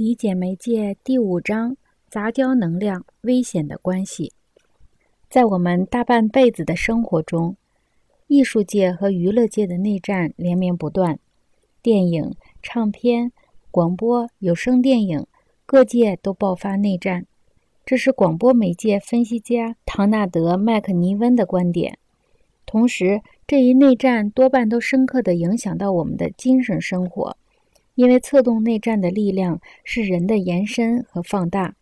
理解媒介第五章：杂交能量危险的关系。在我们大半辈子的生活中，艺术界和娱乐界的内战连绵不断，电影、唱片、广播、有声电影各界都爆发内战。这是广播媒介分析家唐纳德·麦克尼温的观点。同时，这一内战多半都深刻地影响到我们的精神生活。因为策动内战的力量是人的延伸和放大。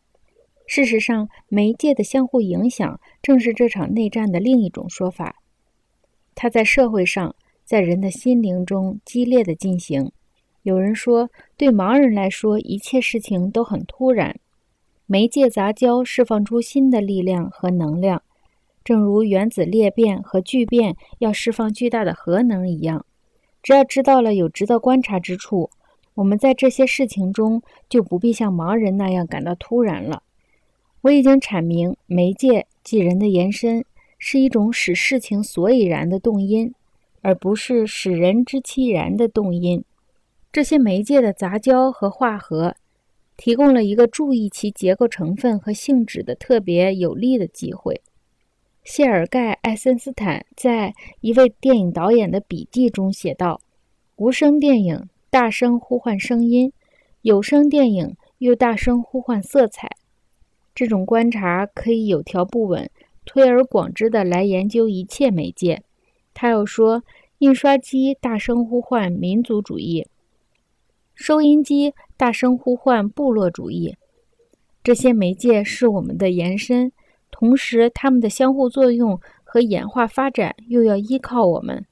事实上，媒介的相互影响正是这场内战的另一种说法。它在社会上，在人的心灵中激烈的进行。有人说，对盲人来说，一切事情都很突然。媒介杂交释放出新的力量和能量，正如原子裂变和聚变要释放巨大的核能一样。只要知道了有值得观察之处。我们在这些事情中就不必像盲人那样感到突然了。我已经阐明，媒介即人的延伸，是一种使事情所以然的动因，而不是使人知其然的动因。这些媒介的杂交和化合，提供了一个注意其结构成分和性质的特别有利的机会。谢尔盖·爱森斯坦在一位电影导演的笔记中写道：“无声电影。”大声呼唤声音，有声电影又大声呼唤色彩。这种观察可以有条不紊、推而广之地来研究一切媒介。他又说，印刷机大声呼唤民族主义，收音机大声呼唤部落主义。这些媒介是我们的延伸，同时它们的相互作用和演化发展又要依靠我们。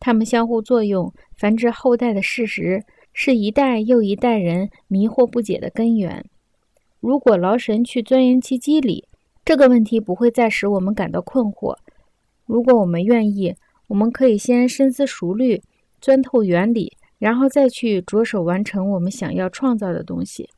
它们相互作用、繁殖后代的事实，是一代又一代人迷惑不解的根源。如果劳神去钻研其机理，这个问题不会再使我们感到困惑。如果我们愿意，我们可以先深思熟虑，钻透原理，然后再去着手完成我们想要创造的东西。